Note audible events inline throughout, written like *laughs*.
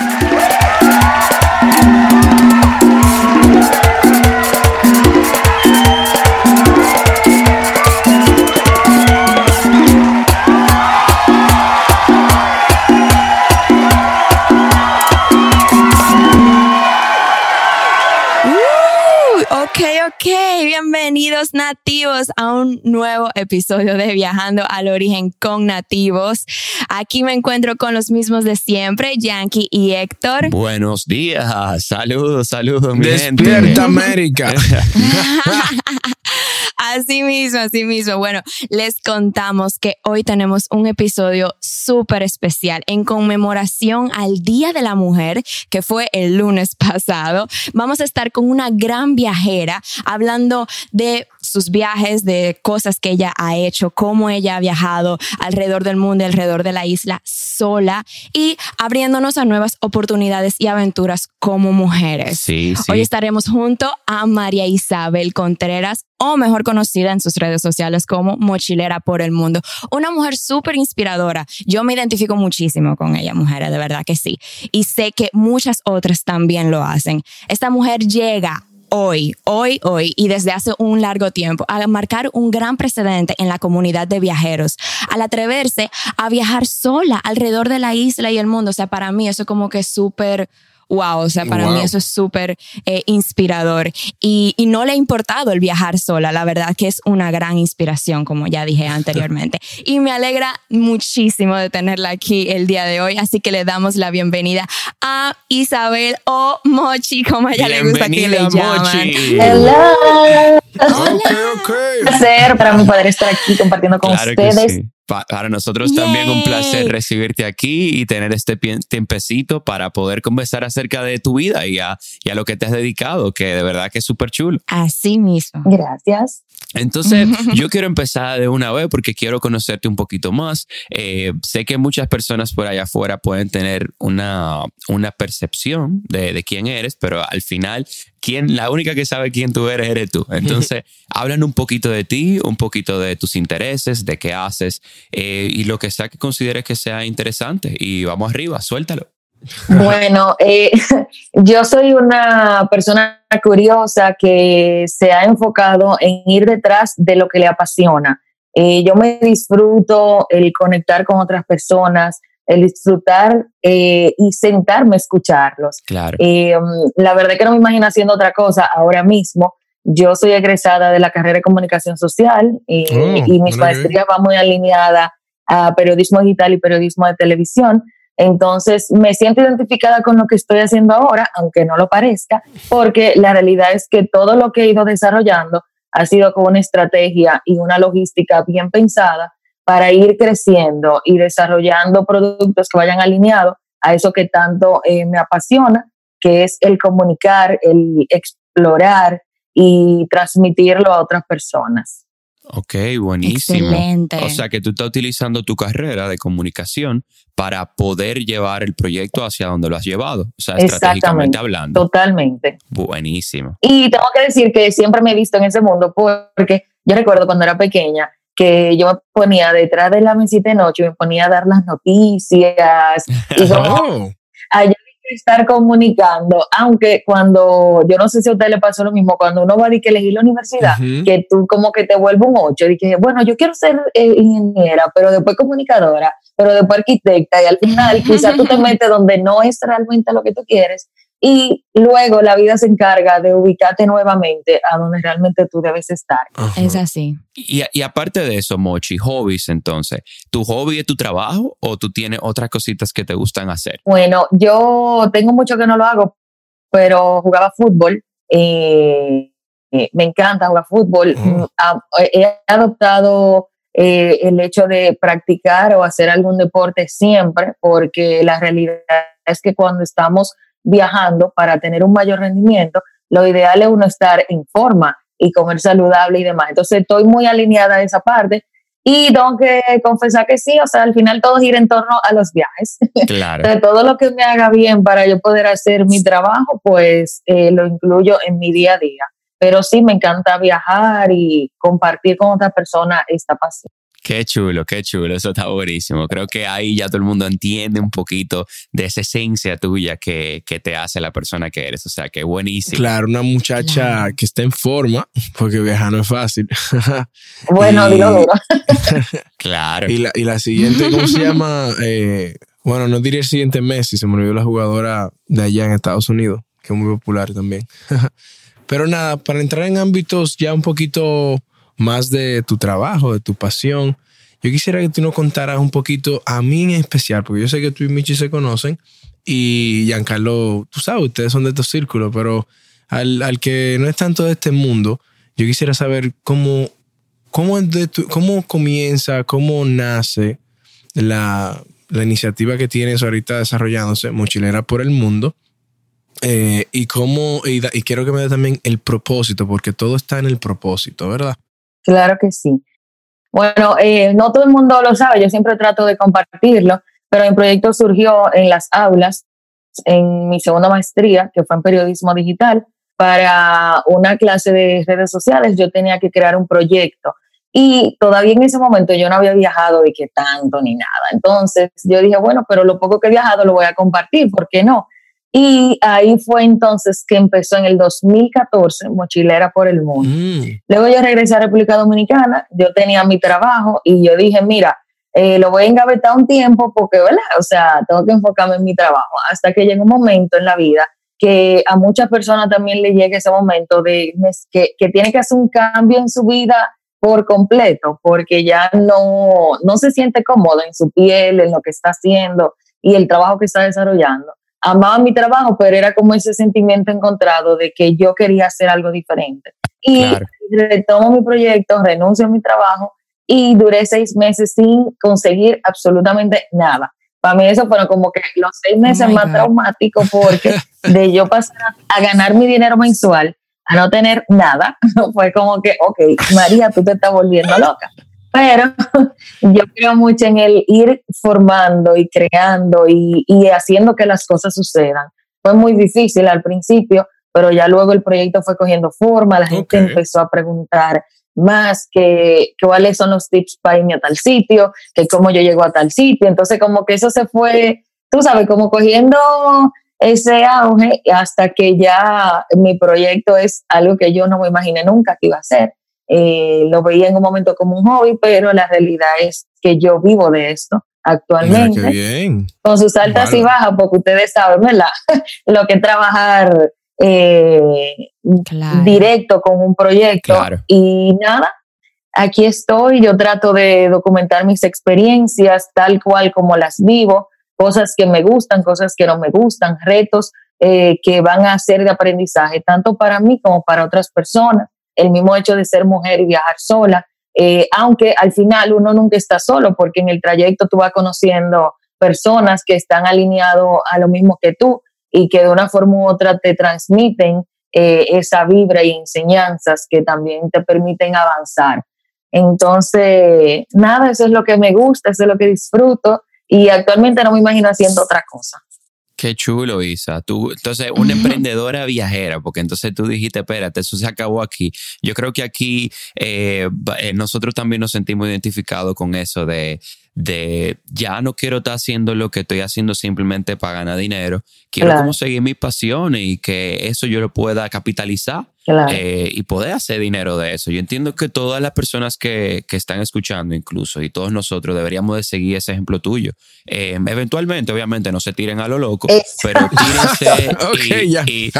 Yeah. Bienvenidos nativos a un nuevo episodio de Viajando al Origen con Nativos. Aquí me encuentro con los mismos de siempre, Yankee y Héctor. Buenos días, saludos, saludos, mi Despierta *laughs* América. *laughs* Así mismo, así mismo. Bueno, les contamos que hoy tenemos un episodio súper especial en conmemoración al Día de la Mujer, que fue el lunes pasado. Vamos a estar con una gran viajera hablando de sus viajes, de cosas que ella ha hecho, cómo ella ha viajado alrededor del mundo, alrededor de la isla sola y abriéndonos a nuevas oportunidades y aventuras como mujeres. Sí, sí. Hoy estaremos junto a María Isabel Contreras, o mejor conocida en sus redes sociales como Mochilera por el Mundo. Una mujer súper inspiradora. Yo me identifico muchísimo con ella, mujeres, de verdad que sí. Y sé que muchas otras también lo hacen. Esta mujer llega hoy, hoy, hoy y desde hace un largo tiempo a marcar un gran precedente en la comunidad de viajeros, al atreverse a viajar sola alrededor de la isla y el mundo. O sea, para mí eso como que es súper wow, o sea, para mí eso es súper eh, inspirador y, y, no le ha importado el viajar sola, la verdad que es una gran inspiración, como ya dije anteriormente. *laughs* y me alegra muchísimo de tenerla aquí el día de hoy, así que le damos la bienvenida a Isabel o Mochi, como a ella le gusta que le llaman. Mochi. Hola. ok, ok. Un placer para mí poder estar aquí compartiendo con Claro que ustedes. sí. Pa- Para nosotros también un placer recibirte aquí y tener este tiempecito para poder conversar acerca de tu vida y a, y a lo que te has dedicado, que de verdad que es súper chulo. Así mismo. Gracias. Entonces, *laughs* yo quiero empezar de una vez porque quiero conocerte un poquito más. Eh, sé que muchas personas por allá afuera pueden tener una, una percepción de, de quién eres, pero al final, quién, la única que sabe quién tú eres, eres tú. Entonces, *laughs* hablan un poquito de ti, un poquito de tus intereses, de qué haces eh, y lo que sea que consideres que sea interesante. Y vamos arriba, suéltalo. Bueno, eh, *laughs* yo soy una persona curiosa que se ha enfocado en ir detrás de lo que le apasiona. Eh, yo me disfruto el conectar con otras personas, el disfrutar eh, y sentarme a escucharlos. Claro. Um, la verdad que no me imagino haciendo otra cosa ahora mismo. Yo soy egresada de la carrera de comunicación social y, Oh, y mis maestrías va muy alineada a periodismo digital y periodismo de televisión. Entonces me siento identificada con lo que estoy haciendo ahora, aunque no lo parezca, porque la realidad es que todo lo que he ido desarrollando ha sido con una estrategia y una logística bien pensada para ir creciendo y desarrollando productos que vayan alineados a eso que tanto eh, me apasiona, que es el comunicar, el explorar y transmitirlo a otras personas. Ok, buenísimo. Excelente. O sea que tú estás utilizando tu carrera de comunicación para poder llevar el proyecto hacia donde lo has llevado. O sea, estratégicamente hablando. Totalmente. Buenísimo. Y tengo que decir que siempre me he visto en ese mundo porque yo recuerdo cuando era pequeña que yo me ponía detrás de la mesita de noche, me ponía a dar las noticias y *laughs* como Oh, estar comunicando, aunque cuando, yo no sé si a usted le pasó lo mismo, cuando uno va a que elegir la universidad, que tú como que te vuelve un ocho, y que bueno, yo quiero ser eh, ingeniera, pero después comunicadora, pero después arquitecta, y al final quizás tú te metes donde no es realmente lo que tú quieres, y luego la vida se encarga de ubicarte nuevamente a donde realmente tú debes estar. Es así. Y, y aparte de eso, Mochi, hobbies entonces. ¿Tu hobby es tu trabajo o tú tienes otras cositas que te gustan hacer? Bueno, yo tengo mucho que no lo hago, pero jugaba fútbol. eh, eh, me encanta jugar fútbol. Mm, ah, He adoptado eh, el hecho de practicar o hacer algún deporte siempre, porque la realidad es que cuando estamos viajando para tener un mayor rendimiento, lo ideal es uno estar en forma y comer saludable y demás. Entonces estoy muy alineada a esa parte y tengo que confesar que sí, o sea, al final todo gira en torno a los viajes *laughs* Claro. de todo lo que me haga bien para yo poder hacer mi trabajo, pues eh, lo incluyo en mi día a día. Pero sí, me encanta viajar y compartir con otra persona esta pasión. Qué chulo, qué chulo, eso está buenísimo. Creo que ahí ya todo el mundo entiende un poquito de esa esencia tuya que, que te hace la persona que eres. O sea, qué buenísimo. Claro, una muchacha que está en forma, porque viajar no es fácil. *laughs* Bueno, Y- duro. *laughs* Claro. Y la, y la siguiente, ¿cómo se llama? Eh, bueno, no diría el siguiente Messi, se me olvidó la jugadora de allá en Estados Unidos, que es muy popular también. *laughs* Pero nada, para entrar en ámbitos ya un poquito más de tu trabajo, de tu pasión, yo quisiera que tú nos contaras un poquito, a mí en especial, porque yo sé que tú y Michi se conocen y Giancarlo, tú sabes, ustedes son de estos círculos, pero al, al que no es tanto de este mundo, yo quisiera saber cómo, cómo, cómo comienza, cómo nace la, la iniciativa que tienes ahorita desarrollándose, Mochilera por el Mundo. eh, y cómo, y quiero que me dé también el propósito, porque todo está en el propósito, ¿verdad? Claro que sí. Bueno, eh, no todo el mundo lo sabe, yo siempre trato de compartirlo, pero mi proyecto surgió en las aulas, en mi segunda maestría, que fue en periodismo digital, para una clase de redes sociales, yo tenía que crear un proyecto. Y todavía en ese momento yo no había viajado y que tanto ni nada. Entonces yo dije, bueno, pero lo poco que he viajado lo voy a compartir, ¿por qué no? Y ahí fue entonces que empezó en el 2014 Mochilera por el Mundo. Mm, Luego yo regresé a República Dominicana, yo tenía mi trabajo y yo dije, mira, eh, lo voy a engavetar un tiempo porque, ¿verdad? O sea, tengo que enfocarme en mi trabajo. Hasta que llega un momento en la vida que a muchas personas también le llega ese momento de que, que tiene que hacer un cambio en su vida por completo, porque ya no, no se siente cómodo en su piel, en lo que está haciendo y el trabajo que está desarrollando. Amaba mi trabajo, pero era como ese sentimiento encontrado de que yo quería hacer algo diferente. Y Claro. retomo mi proyecto, renuncio a mi trabajo y duré seis meses sin conseguir absolutamente nada. Para mí eso fueron como que los seis meses my más God. traumáticos porque *laughs* de yo pasar a, a ganar mi dinero mensual a no tener nada, *laughs* fue como que, ok, María, tú te estás volviendo loca. Pero *laughs* yo creo mucho en el ir formando y creando y, y haciendo que las cosas sucedan. Fue muy difícil al principio, pero ya luego el proyecto fue cogiendo forma, la gente empezó a preguntar más que, que cuáles son los tips para irme a tal sitio, que cómo yo llego a tal sitio. Entonces como que eso se fue, tú sabes, como cogiendo ese auge hasta que ya mi proyecto es algo que yo no me imaginé nunca que iba a ser. Eh, lo veía en un momento como un hobby, pero la realidad es que yo vivo de esto mira actualmente qué bien. con sus altas y bajas, porque ustedes saben, ¿verdad? *laughs* Lo que es trabajar eh, Claro. directo con un proyecto. Claro. Y nada, aquí estoy, yo trato de documentar mis experiencias tal cual como las vivo, cosas que me gustan, cosas que no me gustan, retos eh, que van a ser de aprendizaje, tanto para mí como para otras personas. El mismo hecho de ser mujer y viajar sola, eh, aunque al final uno nunca está solo, porque en el trayecto tú vas conociendo personas que están alineados a lo mismo que tú y que de una forma u otra te transmiten eh, esa vibra y enseñanzas que también te permiten avanzar. Entonces, nada, eso es lo que me gusta, eso es lo que disfruto y actualmente no me imagino haciendo otra cosa. Qué chulo, Isa. Tú, entonces, una emprendedora viajera, porque entonces tú dijiste, espérate, eso se acabó aquí. Yo creo que aquí eh, eh, nosotros también nos sentimos identificados con eso de, de ya no quiero estar haciendo lo que estoy haciendo simplemente para ganar dinero. Quiero Claro. como seguir mis pasiones y que eso yo lo pueda capitalizar Claro. eh, y poder hacer dinero de eso. Yo entiendo que todas las personas que, que están escuchando incluso y todos nosotros deberíamos de seguir ese ejemplo tuyo. Eh, eventualmente, obviamente, no se tiren a lo loco, Exacto. pero tírense *laughs* y, ya. y-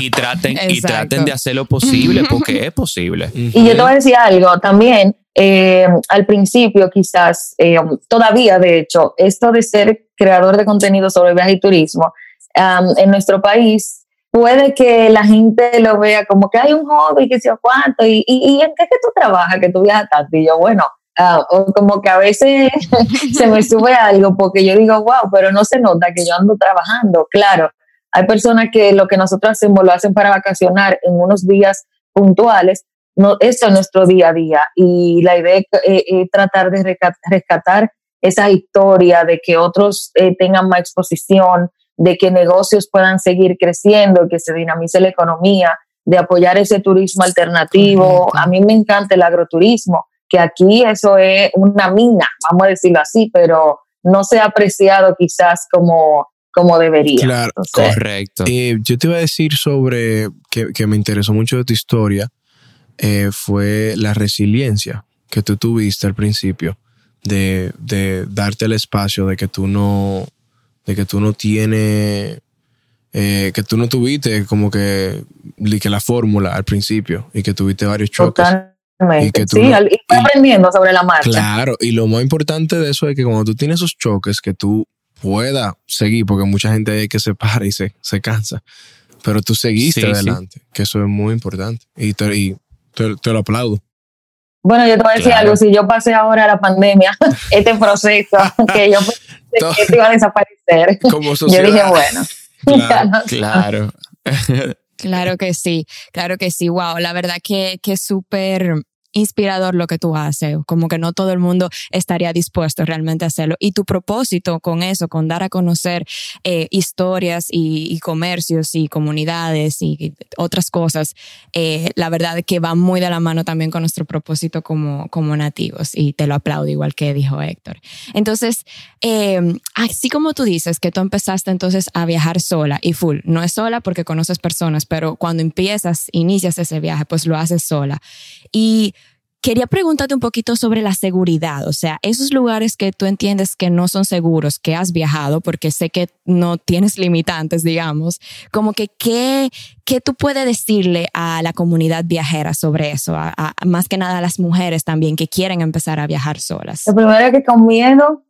y traten, y traten de hacer lo posible *laughs* porque es posible. Y yo te voy a decir algo también. Eh, al principio, quizás, eh, todavía de hecho, esto de ser creador de contenido sobre viaje y turismo um, en nuestro país, puede que la gente lo vea como que hay un hobby, que sé yo cuánto, y, y, y en qué es que tú trabajas, que tú viajas tanto. Y yo, bueno, ah, o como que a veces *laughs* se me *laughs* sube algo porque yo digo, wow, pero no se nota que yo ando trabajando. Claro, hay personas que lo que nosotros hacemos lo hacen para vacacionar en unos días puntuales, no, eso es nuestro día a día y la idea es eh, eh, tratar de rescatar esa historia de que otros eh, tengan más exposición, de que negocios puedan seguir creciendo, que se dinamice la economía, de apoyar ese turismo alternativo. Correcto. A mí me encanta el agroturismo que aquí eso es una mina, vamos a decirlo así, pero no se ha apreciado quizás como, como debería. Claro, correcto. Eh, yo te iba a decir sobre, que, que me interesó mucho de tu historia, eh, fue la resiliencia que tú tuviste al principio, de, de, darte el espacio de que tú no, de que tú no tienes, eh, que tú no tuviste como que, que la fórmula al principio y que tuviste varios choques. Y que tú sí, y aprendiendo sobre la marcha. Claro, y lo más importante de eso es que cuando tú tienes esos choques, que tú puedas seguir, porque mucha gente hay que se para y se, se cansa, pero tú seguiste adelante, que eso es muy importante. Y y te, lo aplaudo. Bueno, yo te voy a decir algo, si yo pasé ahora la pandemia, *laughs* este proceso, que yo pensé que iba a desaparecer, yo dije, bueno. *laughs* Claro. claro. que sí, claro que sí. Wow, la verdad que, que es súper inspirador lo que tú haces, como que no todo el mundo estaría dispuesto realmente a hacerlo. Y tu propósito con eso, con dar a conocer eh, historias y, comercios y comunidades y otras cosas, eh, la verdad que va muy de la mano también con nuestro propósito como, como nativos y te lo aplaudo igual que dijo Héctor. Entonces, eh, así como tú dices que tú empezaste entonces a viajar sola y full, no es sola porque conoces personas, pero cuando empiezas, inicias ese viaje, pues lo haces sola. Y Quería preguntarte un poquito sobre la seguridad, o sea, esos lugares que tú entiendes que no son seguros, que has viajado, porque sé que no tienes limitantes, digamos, como que qué, qué tú puedes decirle a la comunidad viajera sobre eso, más que nada a las mujeres también que quieren empezar a viajar solas. Lo primero es que con miedo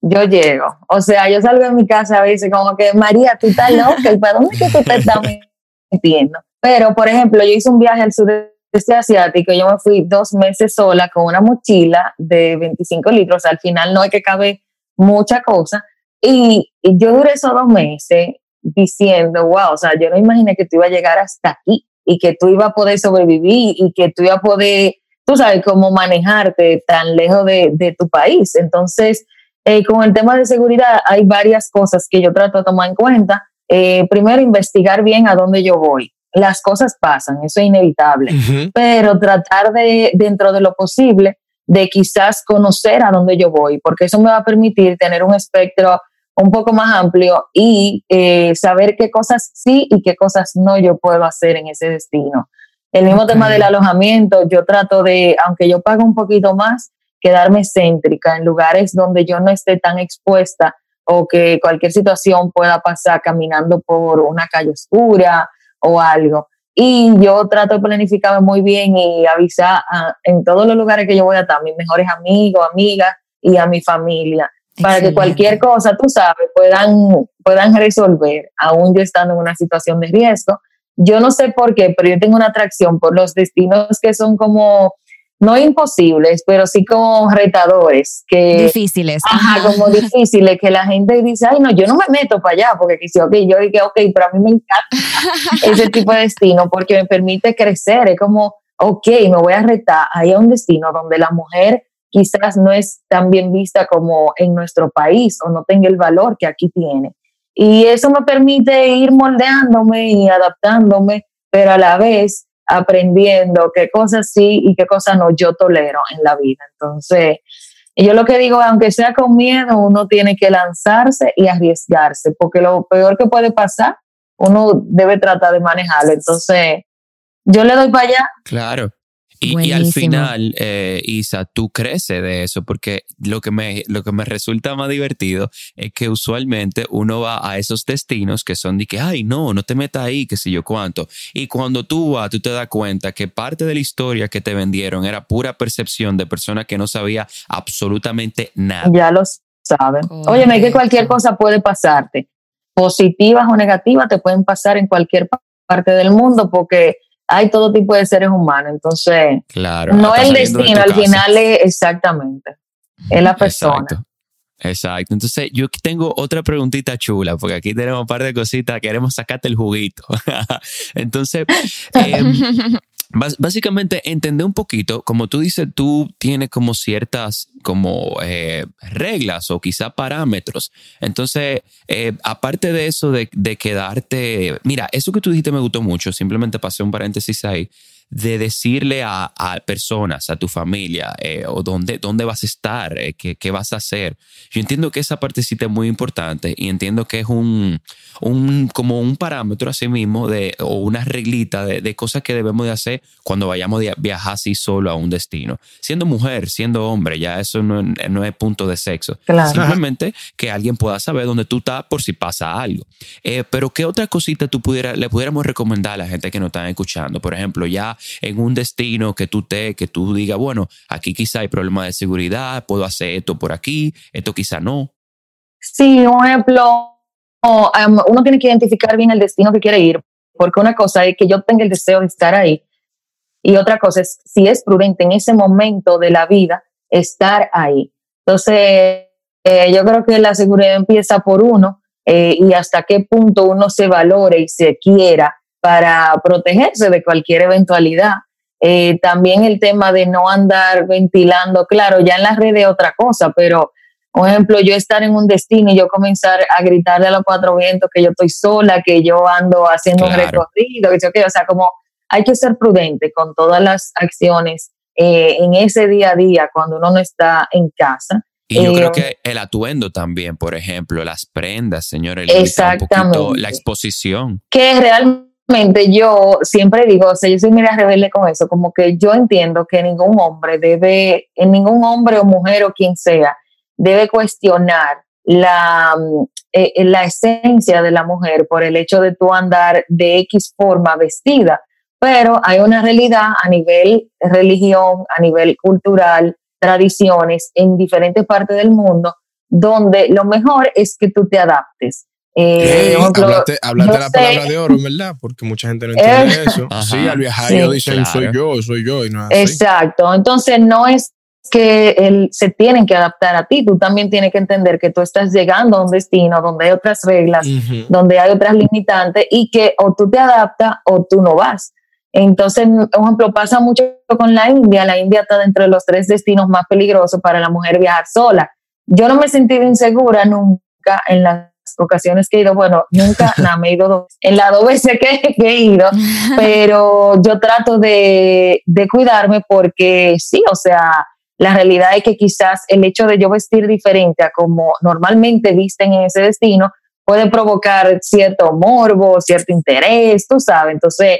yo llego, o sea, yo salgo de mi casa a veces como que, María, tú estás loca, ¿para dónde que tú te estás *laughs* metiendo? Pero, por ejemplo, yo hice un viaje al sur este asiático, yo me fui dos meses sola con una mochila de 25 litros, al final no hay que cabe mucha cosa, y, yo duré esos dos meses diciendo, wow, o sea, yo no imaginé que tú ibas a llegar hasta aquí y que tú ibas a poder sobrevivir y que tú ibas a poder, tú sabes, cómo manejarte tan lejos de, tu país. Entonces, eh, con el tema de seguridad hay varias cosas que yo trato de tomar en cuenta. Eh, primero, investigar bien a dónde yo voy las cosas pasan, eso es inevitable, pero tratar de, dentro de lo posible, de quizás conocer a dónde yo voy, porque eso me va a permitir tener un espectro un poco más amplio y eh, saber qué cosas sí y qué cosas no yo puedo hacer en ese destino. El mismo tema del alojamiento, yo trato de, aunque yo pago un poquito más, quedarme céntrica en lugares donde yo no esté tan expuesta o que cualquier situación pueda pasar caminando por una calle oscura o algo. Y yo trato de planificarme muy bien y avisar en todos los lugares que yo voy a estar, a mis mejores amigos, amigas y a mi familia, para que cualquier cosa, tú sabes, puedan, puedan resolver, aún yo estando en una situación de riesgo. Yo no sé por qué, pero yo tengo una atracción por los destinos que son como no imposibles, pero sí como retadores. Que, difíciles. Ajá, como difíciles, que la gente dice, ay, no, yo no me meto para allá, porque quise, ok, yo dije, ok, pero a mí me encanta *laughs* ese tipo de destino, porque me permite crecer, es como, ok, me voy a retar ahí a un destino donde la mujer quizás no es tan bien vista como en nuestro país o no tenga el valor que aquí tiene. Y eso me permite ir moldeándome y adaptándome, pero a la vez aprendiendo qué cosas sí y qué cosas no yo tolero en la vida. Entonces, yo lo que digo, aunque sea con miedo, uno tiene que lanzarse y arriesgarse, porque lo peor que puede pasar, uno debe tratar de manejarlo. Entonces, yo le doy para allá. Claro. Y, al final, eh, Isa, tú creces de eso, porque lo que, me, lo que me resulta más divertido es que usualmente uno va a esos destinos que son de que, ay, no, no te metas ahí, que sé yo cuánto. Y cuando tú vas, tú te das cuenta que parte de la historia que te vendieron era pura percepción de persona que no sabía absolutamente nada. Ya lo saben. Oye, que cualquier cosa puede pasarte. Positivas o negativas te pueden pasar en cualquier parte del mundo porque hay todo tipo de seres humanos. Entonces, claro, no el destino, al final es exactamente, es la persona. Exacto. Exacto. Entonces, yo tengo otra preguntita chula, porque aquí tenemos un par de cositas, queremos sacarte el juguito. *laughs* Entonces, *laughs* básicamente, entender un poquito, como tú dices, tú tienes como ciertas como eh, reglas o quizá parámetros. Entonces, eh, aparte de eso de, de quedarte, mira, eso que tú dijiste me gustó mucho, simplemente pasé un paréntesis ahí de decirle a, personas, a tu familia, eh, o dónde, dónde vas a estar, eh, qué, vas a hacer. Yo entiendo que esa partecita es muy importante y entiendo que es un, un como un parámetro así mismo de, o una reglita de, cosas que debemos de hacer cuando vayamos a viajar así solo a un destino. Siendo mujer, siendo hombre, ya eso no, no es punto de sexo. Simplemente que alguien pueda saber dónde tú estás por si pasa algo. Eh, pero ¿qué otra cosita tú pudiera, le pudiéramos recomendar a la gente que nos están escuchando? Por ejemplo, ya en un destino que tú te, que tú digas, bueno, aquí quizá hay problemas de seguridad, puedo hacer esto por aquí, esto quizá no. Sí, un ejemplo, um, uno tiene que identificar bien el destino que quiere ir, porque una cosa es que yo tenga el deseo de estar ahí y otra cosa es si es prudente en ese momento de la vida estar ahí. Entonces, eh, yo creo que la seguridad empieza por uno eh, y hasta qué punto uno se valore y se quiera para protegerse de cualquier eventualidad. Eh, también el tema de no andar ventilando, claro, ya en las redes otra cosa, pero, por ejemplo, yo estar en un destino y yo comenzar a gritarle a los cuatro vientos que yo estoy sola, que yo ando haciendo un recorrido, que yo, o sea, como hay que ser prudente con todas las acciones eh, en ese día a día cuando uno no está en casa. Y yo creo eh, que el atuendo también, por ejemplo, las prendas, señores, exactamente. la exposición. Que realmente yo siempre digo, o sea, yo soy mira rebelde con eso, como que yo entiendo que ningún hombre debe, ningún hombre o mujer o quien sea, debe cuestionar la, mm, eh, eh, la esencia de la mujer por el hecho de tú andar de X forma vestida. Pero hay una realidad a nivel religión, a nivel cultural, tradiciones en diferentes partes del mundo, donde lo mejor es que tú te adaptes. Eh, hablaste, de la palabra de oro, ¿verdad? Porque mucha gente no entiende eh, eso. *laughs* sí, al viajar ellos dicen soy yo, soy yo. Y no Exacto. Entonces no es que él, se tienen que adaptar a ti, tú también tienes que entender que tú estás llegando a un destino donde hay otras reglas, donde hay otras limitantes y que o tú te adaptas o tú no vas. Entonces, por ejemplo, pasa mucho con la India. La India está dentro de los tres destinos más peligrosos para la mujer viajar sola. Yo no me he sentido insegura nunca en la ocasiones que he ido, bueno, nunca *laughs* nada, me he ido en la dos veces *laughs* que, he ido, *laughs* pero yo trato de, de cuidarme porque sí, o sea, la realidad es que quizás el hecho de yo vestir diferente a como normalmente visten en ese destino puede provocar cierto morbo, cierto interés, tú sabes. Entonces,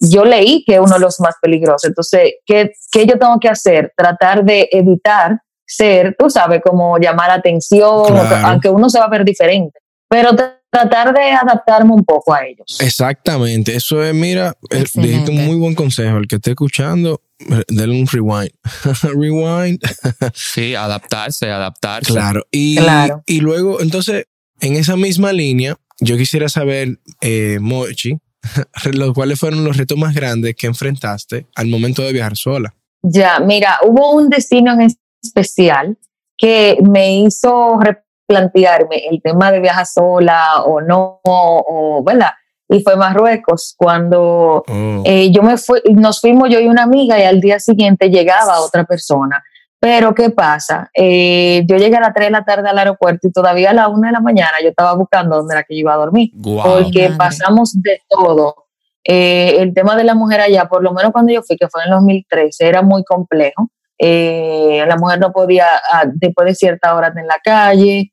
yo leí que uno de los más peligrosos. Entonces, ¿qué, ¿qué, yo tengo que hacer? Tratar de evitar ser, tú sabes, como llamar atención, aunque uno se va a ver diferente pero tratar de adaptarme un poco a ellos. Exactamente, eso es, mira, dijiste un muy buen consejo, el que esté escuchando, eh, denle un rewind. *laughs* rewind. sí, adaptarse, adaptarse. Claro. Y, y luego, entonces, en esa misma línea, yo quisiera saber, eh, Mochi, *laughs* los cuáles fueron los retos más grandes que enfrentaste al momento de viajar sola. Ya, mira, hubo un destino en especial que me hizo plantearme el tema de viajar sola o no, o, ¿verdad? Y fue Marruecos cuando oh. eh, yo me fui, nos fuimos yo y una amiga y al día siguiente llegaba otra persona. Pero ¿qué pasa? Eh, yo llegué a las 3 de la tarde al aeropuerto y todavía a las 1 de la mañana yo estaba buscando dónde era que yo iba a dormir. porque pasamos de todo. Eh, el tema de la mujer allá, por lo menos cuando yo fui, que fue en el 2013, era muy complejo. la mujer no podía, ah, después de cierta hora, en la calle,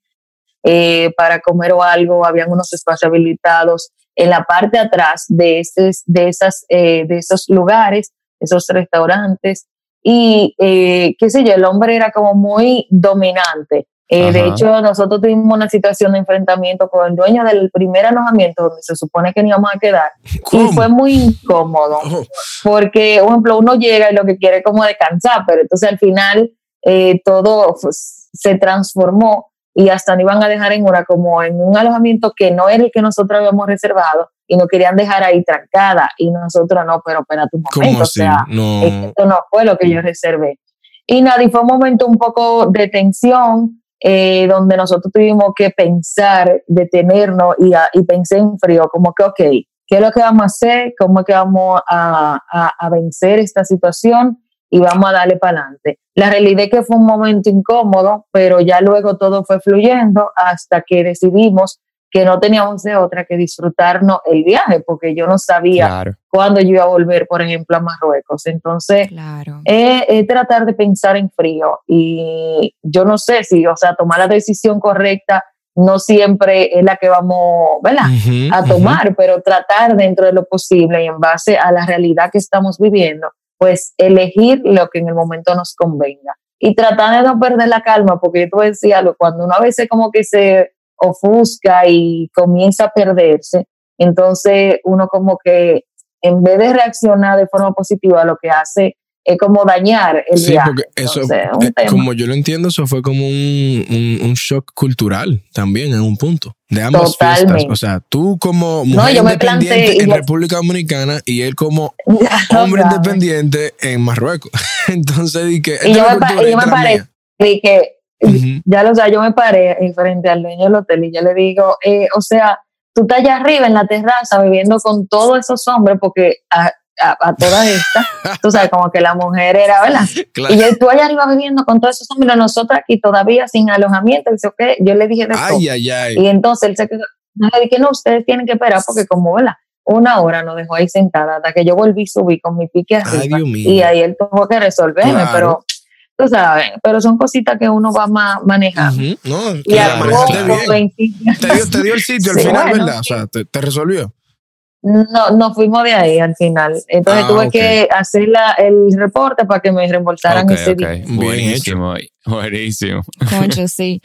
eh, para comer o algo, habían unos espacios habilitados en la parte de atrás de, de, esas, eh, de esos lugares, esos restaurantes, y eh, qué sé yo, el hombre era como muy dominante. de hecho, nosotros tuvimos una situación de enfrentamiento con el dueño del primer alojamiento donde se supone que íbamos a quedar. Y fue muy incómodo. Oh. Porque, por ejemplo, uno llega y lo que quiere es como descansar, pero entonces al final todo pues, se transformó y hasta nos iban a dejar en una como en un alojamiento que no era el que nosotros habíamos reservado y nos querían dejar ahí trancada y nosotros no, pero espérate un momento, o sea, esto no fue lo que yo reservé. Y nada, y fue un momento un poco de tensión, eh, donde nosotros tuvimos que pensar, detenernos y, y pensé en frío, como que, ok, ¿qué es lo que vamos a hacer? ¿Cómo es que vamos a, a, a vencer esta situación? Y vamos a darle para adelante. La realidad es que fue un momento incómodo, pero ya luego todo fue fluyendo hasta que decidimos que no teníamos de otra que disfrutarnos el viaje, porque yo no sabía cuándo yo iba a volver, por ejemplo, a Marruecos. Entonces, claro. es, tratar de pensar en frío y yo no sé si, o sea, tomar la decisión correcta no siempre es la que vamos, ¿verdad? a tomar, pero tratar dentro de lo posible y en base a la realidad que estamos viviendo, pues elegir lo que en el momento nos convenga. Y tratar de no perder la calma, porque decías, cuando uno a veces como que se ofusca y comienza a perderse, entonces uno como que en vez de reaccionar de forma positiva, lo que hace es como dañar el sí, Porque eso, eh, como yo lo entiendo, eso fue como un, un, shock cultural también en un punto de ambas fiestas. O sea, tú como mujer independiente en República Dominicana y él como *laughs* hombre independiente en Marruecos. *laughs* Entonces, di que... Y yo me, yo me paré, que ya lo sé, yo me paré frente al dueño del hotel y yo le digo, eh, o sea, tú estás allá arriba en la terraza viviendo con todos esos hombres porque a, todas estas, tú sabes, como que la mujer era, ¿verdad? Y yo, tú allá arriba viviendo con todos esos hombres, nosotros aquí todavía sin alojamiento, dice, ok, yo le dije de ay, ay, ay. Y entonces él se quedó, le dije, no, ustedes tienen que esperar porque como, ¿verdad? Una hora nos dejó ahí sentada hasta que yo volví a subir con mi pique arriba. y ahí él tuvo que resolverme, pero tú sabes, pero son cositas que uno va ma manejando. No, y a bien. Te dio, te dio el sitio al final, ¿verdad? O sea, te, te resolvió. No, nos fuimos de ahí al final. Entonces ah, tuve que hacer la, el reporte para que me reembolsaran ese okay. día. Buenísimo, buenísimo. Concho, *laughs* sí.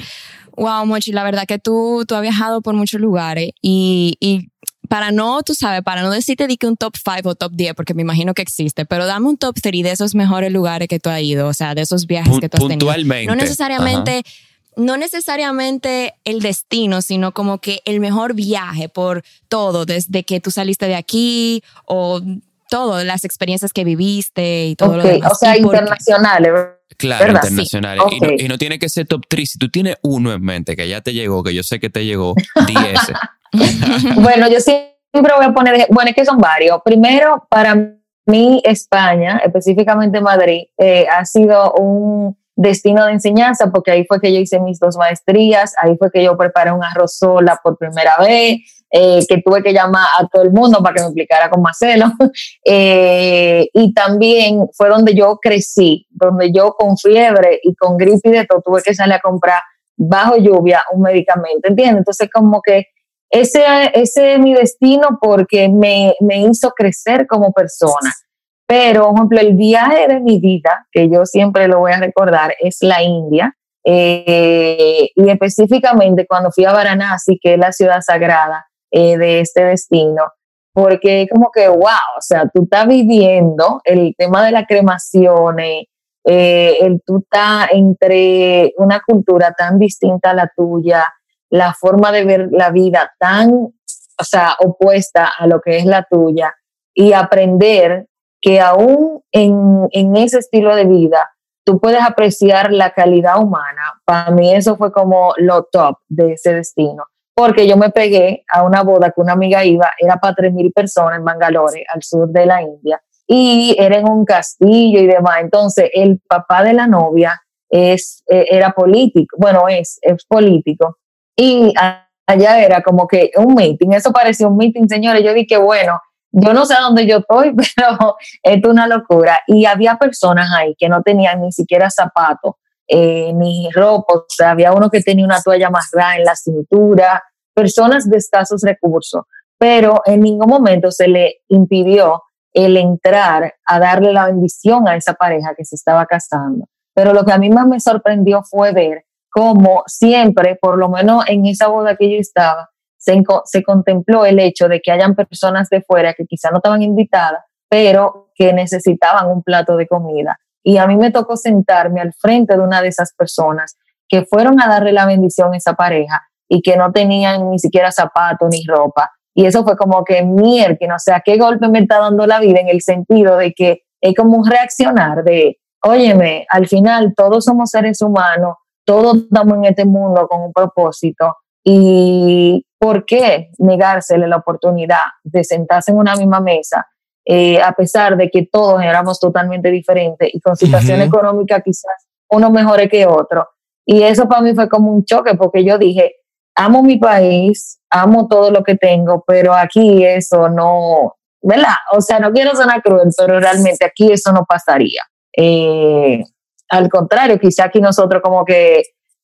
Wow, Mochi, la verdad que tú, tú has viajado por muchos lugares y, y para no, tú sabes, para no decirte di que un top 5 o top 10, porque me imagino que existe, pero dame un top 3 de esos mejores lugares que tú has ido, o sea, de esos viajes que tú has tenido. Puntualmente. No necesariamente no necesariamente el destino, sino como que el mejor viaje por todo, desde que tú saliste de aquí o todo, las experiencias que viviste y todo lo demás. O sea, internacionales. Claro, internacionales. Y, no, tiene que ser top 3. Si tú tienes uno en mente que ya te llegó, que yo sé que te llegó, 10. *laughs* bueno, yo siempre voy a poner, bueno, es que son varios. Primero, para mí, España, específicamente Madrid, eh, ha sido un destino de enseñanza, porque ahí fue que yo hice mis dos maestrías, ahí fue que yo preparé un arroz sola por primera vez, eh, que tuve que llamar a todo el mundo para que me explicara con Marcelo. *laughs* Eh, y también fue donde yo crecí, donde yo con fiebre y con gripe y de todo tuve que salir a comprar bajo lluvia un medicamento, ¿entiendes? Entonces como que ese, ese es mi destino porque me, me hizo crecer como persona. Pero, por ejemplo, el viaje de mi vida, que yo siempre lo voy a recordar, es la India. Eh, y específicamente cuando fui a Varanasi, que es la ciudad sagrada eh, de este destino, porque como que, wow, o sea, tú estás viviendo el tema de la cremación, eh, el tú estás entre una cultura tan distinta a la tuya, la forma de ver la vida tan, o sea, opuesta a lo que es la tuya, y aprender que aún en, en ese estilo de vida tú puedes apreciar la calidad humana. Para mí eso fue como lo top de ese destino, porque yo me pegué a una boda que una amiga iba, era para 3.000 personas en Bangalore, al sur de la India, y era en un castillo y demás. Entonces, el papá de la novia es, e, era político, bueno, es, es político, y allá era como que un meeting, eso parecía un meeting, señores, yo dije, bueno, yo no sé dónde yo estoy, *laughs* pero es una locura. Y había personas ahí que no tenían ni siquiera zapatos, eh, ni ropa, o sea, había uno que tenía una toalla más grande en la cintura, personas de escasos recursos, pero en ningún momento se le impidió el entrar a darle la bendición a esa pareja que se estaba casando. Pero lo que a mí más me sorprendió fue ver cómo siempre, por lo menos en esa boda que yo estaba, se, contempló el hecho de que hayan personas de fuera que quizá no estaban invitadas, pero que necesitaban un plato de comida. Y a mí me tocó sentarme al frente de una de esas personas que fueron a darle la bendición a esa pareja y que no tenían ni siquiera zapatos ni ropa. Y eso fue como que mierda, o sea, qué golpe me está dando la vida en el sentido de que es como reaccionar de, óyeme, al final todos somos seres humanos, todos estamos en este mundo con un propósito y ¿por qué negársele la oportunidad de sentarse en una misma mesa eh, a pesar de que todos éramos totalmente diferentes y con situación económica quizás uno mejore que otro. Y eso para mí fue como un choque porque yo dije, amo mi país, amo todo lo que tengo, pero aquí eso no, ¿verdad? O sea, no quiero sonar cruel, pero realmente aquí eso no pasaría. Eh, al contrario, quizá aquí nosotros como que,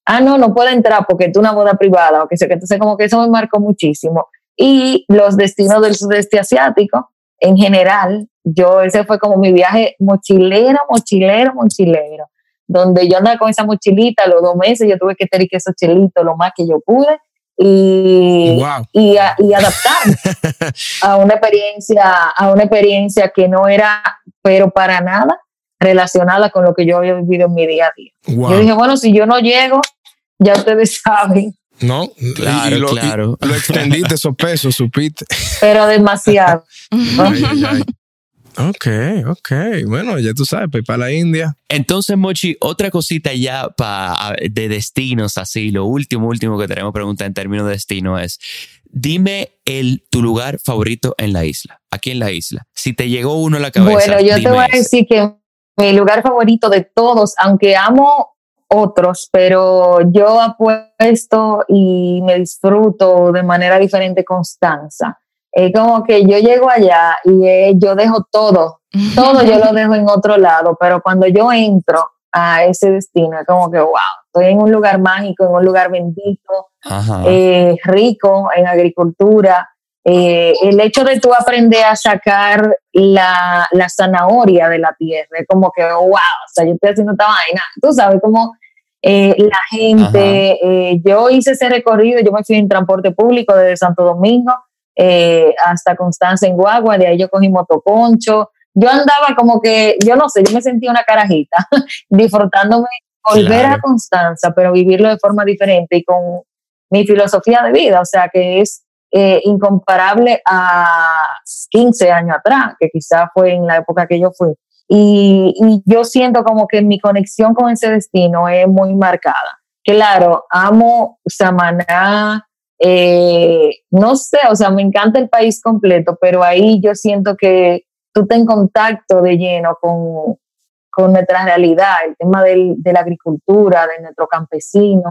ah, no, no puedo entrar porque tú una boda privada, o que sé que entonces como que eso me marcó muchísimo. Y los destinos del sudeste asiático, en general, yo, ese fue como mi viaje mochilero, mochilero, mochilero, donde yo andaba con esa mochilita los dos meses, yo tuve que tener que esos chelitos lo más que yo pude y, y, y adaptar *laughs* a una experiencia, a una experiencia que no era, pero para nada relacionada con lo que yo había vivido en mi día a día. Yo dije, bueno, si yo no llego, ya ustedes *laughs* saben. No, claro, lo, claro. lo extendiste esos pesos, supiste. Pero demasiado. *laughs* Ok, ok. Bueno, ya tú sabes, para la India. Entonces, Mochi, otra cosita ya pa, de destinos, así, lo último, último que tenemos pregunta en términos de destino es, dime el, tu lugar favorito en la isla, aquí en la isla. Si te llegó uno a la cabeza. Bueno, yo te voy a decir que mi lugar favorito de todos, aunque amo otros, pero yo apuesto y me disfruto de manera diferente Constanza. Es como que yo llego allá y eh, yo dejo todo, *laughs* todo yo lo dejo en otro lado, pero cuando yo entro a ese destino es como que, wow, estoy en un lugar mágico, en un lugar bendito, eh, rico en agricultura. Eh, el hecho de tú aprender a sacar la, la, zanahoria de la tierra, es como que, wow, o sea, yo estoy haciendo esta vaina. Tú sabes, como la gente, yo hice ese recorrido, yo me fui en transporte público desde Santo Domingo eh, hasta Constanza en Guagua, de ahí yo cogí motoconcho. Yo andaba como que, yo no sé, yo me sentía una carajita, *laughs* disfrutándome volver a Constanza, pero vivirlo de forma diferente y con mi filosofía de vida, o sea que es eh, incomparable a 15 años atrás, que quizás fue en la época que yo fui. Y, yo siento como que mi conexión con ese destino es muy marcada. Claro, amo Samaná, eh, no sé, o sea, me encanta el país completo, pero ahí yo siento que tú estás en contacto de lleno con, con nuestra realidad, el tema de la agricultura, de nuestro campesino.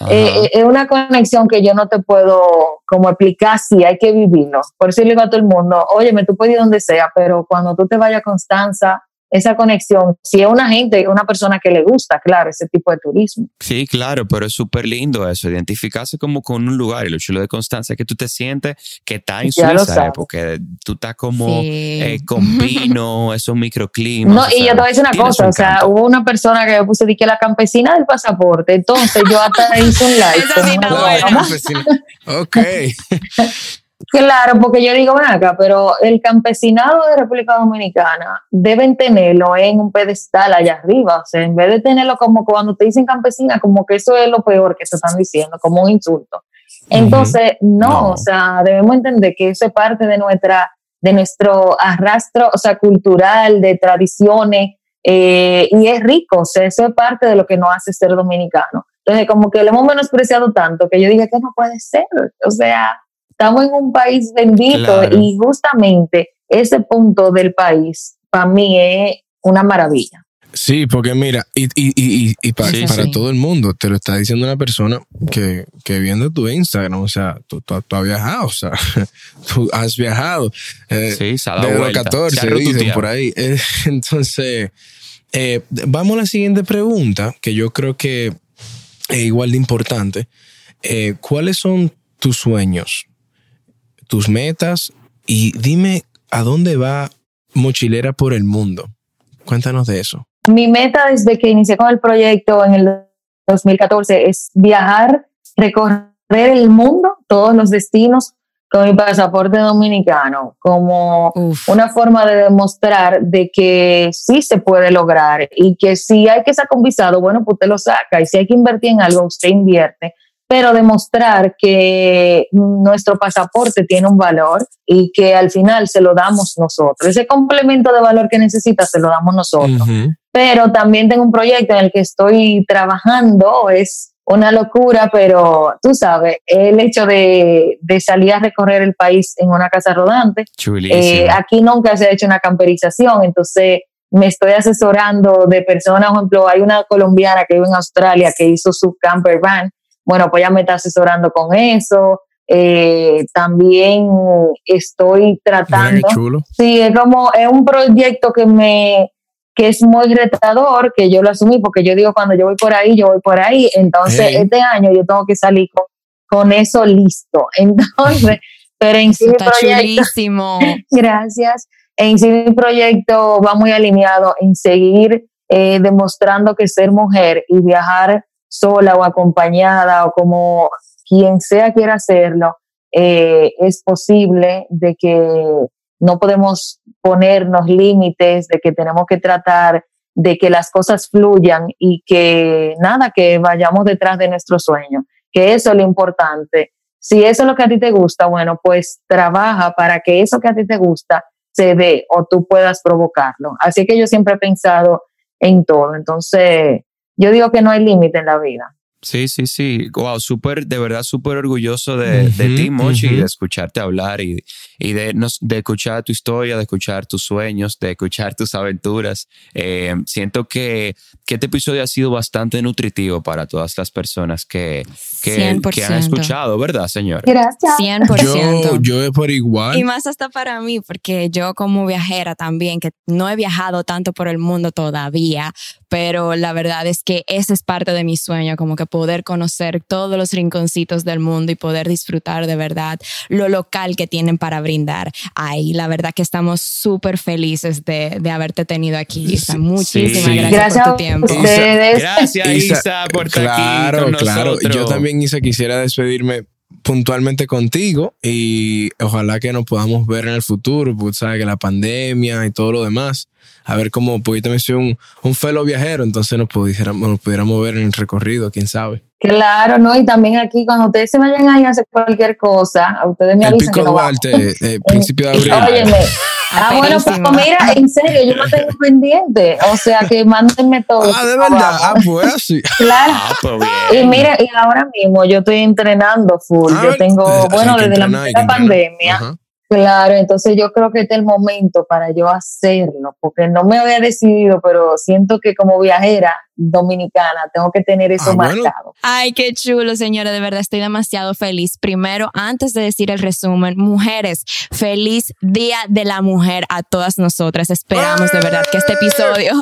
Eh, eh, es una conexión que yo no te puedo como explicar si hay que vivirlo. Por eso le digo a todo el mundo, óyeme, tú puedes ir donde sea, pero cuando tú te vayas a Constanza, esa conexión, si es una gente, una persona que le gusta, claro, ese tipo de turismo. Sí, claro, pero es súper lindo eso, identificarse como con un lugar y lo chulo de Constancia es que tú te sientes que estás en Suiza, porque tú estás como eh, con *laughs* vino, esos microclimas. No, y yo te voy a decir una cosa, o sea, hubo una persona que me puse que la campesina del pasaporte, entonces yo hasta hice un *laughs* live. ok. *laughs* Claro, porque yo digo, ven acá, pero el campesinado de República Dominicana deben tenerlo en un pedestal allá arriba, o sea, en vez de tenerlo como cuando te dicen campesina, como que eso es lo peor que se están diciendo, como un insulto. Entonces, no, o sea, debemos entender que eso es parte de nuestra, de nuestro arrastro, o sea, cultural, de tradiciones, eh, y es rico, o sea, eso es parte de lo que nos hace ser dominicano. Entonces, como que lo hemos menospreciado tanto que yo dije que no puede ser, o sea, estamos en un país bendito y justamente ese punto del país para mí es una maravilla. Sí, porque mira, y, y, y, y para, todo el mundo, te lo está diciendo una persona que, que viendo tu Instagram, o sea, tú, tú, has viajado, o sea, *laughs* tú has viajado. Eh, sí, se ha dado los 14, dicen por ahí. Eh, *laughs* entonces, eh, vamos a la siguiente pregunta, que yo creo que es igual de importante. Eh, ¿Cuáles son tus sueños? Tus metas y dime a dónde va Mochilera por el mundo. Cuéntanos de eso. Mi meta desde que inicié con el proyecto en el 2014 es viajar, recorrer el mundo, todos los destinos con mi pasaporte dominicano, como una forma de demostrar de que sí se puede lograr y que si hay que sacar un visado, bueno, pues usted lo saca y si hay que invertir en algo, usted invierte pero demostrar que nuestro pasaporte tiene un valor y que al final se lo damos nosotros. Ese complemento de valor que necesita se lo damos nosotros. Pero también tengo un proyecto en el que estoy trabajando, es una locura, pero tú sabes, el hecho de, de salir a recorrer el país en una casa rodante, eh, aquí nunca se ha hecho una camperización, entonces me estoy asesorando de personas, por ejemplo, hay una colombiana que vive en Australia que hizo su camper van, bueno, pues ya me está asesorando con eso, eh, también estoy tratando. Sí, es como, es un proyecto que me que es muy retador, que yo lo asumí, porque yo digo, cuando yo voy por ahí, yo voy por ahí. Entonces, este año yo tengo que salir con, eso listo. *laughs* Entonces, pero en sí mi proyecto, *laughs* gracias. En sí mi proyecto va muy alineado en seguir eh, demostrando que ser mujer y viajar sola o acompañada o como quien sea quiera hacerlo, eh, es posible de que no podemos ponernos límites, de que tenemos que tratar de que las cosas fluyan y que nada, que vayamos detrás de nuestro sueño, que eso es lo importante. Si eso es lo que a ti te gusta, bueno, pues trabaja para que eso que a ti te gusta se dé o tú puedas provocarlo. Así que yo siempre he pensado en todo. Entonces, yo digo que no hay límite en la vida. Sí, sí, sí. Wow, súper, de verdad, súper orgulloso de, de ti, Mochi, y de escucharte hablar y, y de, de, escuchar tu historia, de escuchar tus sueños, de escuchar tus aventuras. Eh, siento que, que, este episodio ha sido bastante nutritivo para todas las personas que, que, que han escuchado, ¿verdad, señor? Gracias. 100%. Yo, yo por igual. Y más hasta para mí, porque yo como viajera también, que no he viajado tanto por el mundo todavía, pero la verdad es que ese es parte de mi sueño, como que poder conocer todos los rinconcitos del mundo y poder disfrutar de verdad lo local que tienen para brindar ahí. La verdad que estamos súper felices de, de, haberte tenido aquí, Isa. Muchísimas gracias, por tu tiempo. Gracias, Isa, por estar aquí con claro. Yo también, Isa, quisiera despedirme puntualmente contigo y ojalá que nos podamos ver en el futuro, porque sabes que la pandemia y todo lo demás, a ver cómo, porque yo también soy un, un fellow viajero, entonces nos pudiéramos, nos pudiéramos ver en el recorrido, quién sabe. Claro, ¿no? Y también aquí, cuando ustedes se vayan ahí a hacer cualquier cosa, a ustedes me avisan. El pico Duarte, eh, *laughs* principio de abril. Óyeme. Ah, bueno, pues mira, en serio, yo no *laughs* tengo pendiente. O sea, que mándenme todo. Ah, de verdad. Ah, pues así. *laughs* Claro. Ah, pues bien. Y mira, y ahora mismo yo estoy entrenando full. Ah, yo tengo, eh, bueno, desde la, pandemia. Claro, entonces yo creo que este es el momento para yo hacerlo, porque no me había decidido, pero siento que como viajera dominicana tengo que tener eso ah, marcado. Ay, qué chulo, señora, de verdad estoy demasiado feliz. Primero, antes de decir el resumen, mujeres, feliz Día de la Mujer a todas nosotras. Esperamos de verdad que este episodio,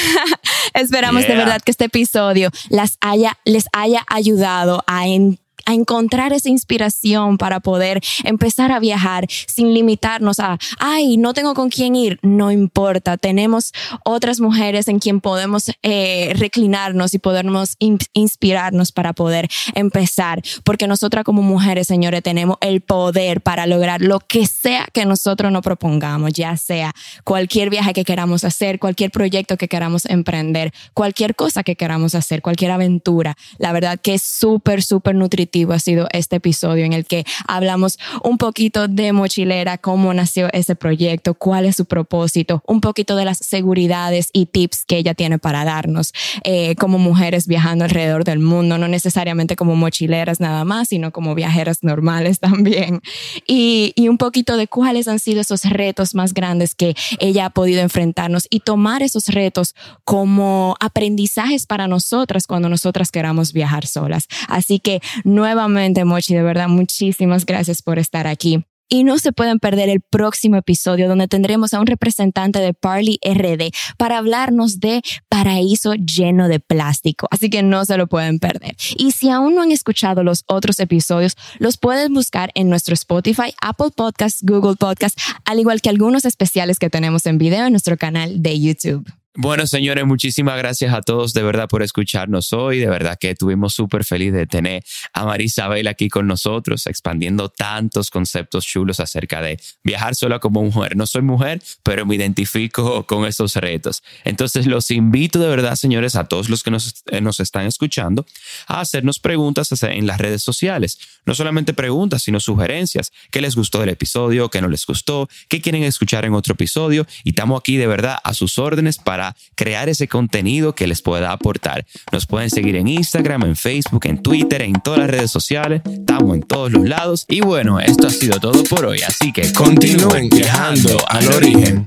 *laughs* esperamos de verdad que este episodio las haya, les haya ayudado a entender a encontrar esa inspiración para poder empezar a viajar sin limitarnos a, ay, no tengo con quién ir. No importa, tenemos otras mujeres en quien podemos eh, reclinarnos y podernos inspirarnos para poder empezar. Porque nosotras como mujeres, señores, tenemos el poder para lograr lo que sea que nosotros nos propongamos, ya sea cualquier viaje que queramos hacer, cualquier proyecto que queramos emprender, cualquier cosa que queramos hacer, cualquier aventura. La verdad que es súper, súper nutritivo ha sido este episodio en el que hablamos un poquito de mochilera, cómo nació ese proyecto, cuál es su propósito, un poquito de las seguridades y tips que ella tiene para darnos eh, como mujeres viajando alrededor del mundo, no necesariamente como mochileras nada más, sino como viajeras normales *laughs* también. Y, y un poquito de cuáles han sido esos retos más grandes que ella ha podido enfrentarnos y tomar esos retos como aprendizajes para nosotras cuando nosotras queramos viajar solas. Así que no nuevamente, Mochi, de verdad, muchísimas gracias por estar aquí. Y no se pueden perder el próximo episodio donde tendremos a un representante de Parley RD para hablarnos de paraíso lleno de plástico. Así que no se lo pueden perder. Y si aún no han escuchado los otros episodios, los pueden buscar en nuestro Spotify, Apple Podcasts, Google Podcasts, al igual que algunos especiales que tenemos en video en nuestro canal de YouTube. Bueno, señores, muchísimas gracias a todos de verdad por escucharnos hoy. De verdad que estuvimos súper felices de tener a Marisabel aquí con nosotros, expandiendo tantos conceptos chulos acerca de viajar sola como mujer. No soy mujer, pero me identifico con estos retos. Entonces, los invito de verdad, señores, a todos los que nos, eh, nos están escuchando, a hacernos preguntas en las redes sociales. No solamente preguntas, sino sugerencias. ¿Qué les gustó del episodio? ¿Qué no les gustó? ¿Qué quieren escuchar en otro episodio? Y estamos aquí de verdad a sus órdenes para para crear ese contenido que les pueda aportar. Nos pueden seguir en Instagram, en Facebook, en Twitter, en todas las redes sociales. Estamos en todos los lados. Y bueno, esto ha sido todo por hoy. Así que continúen viajando al origen.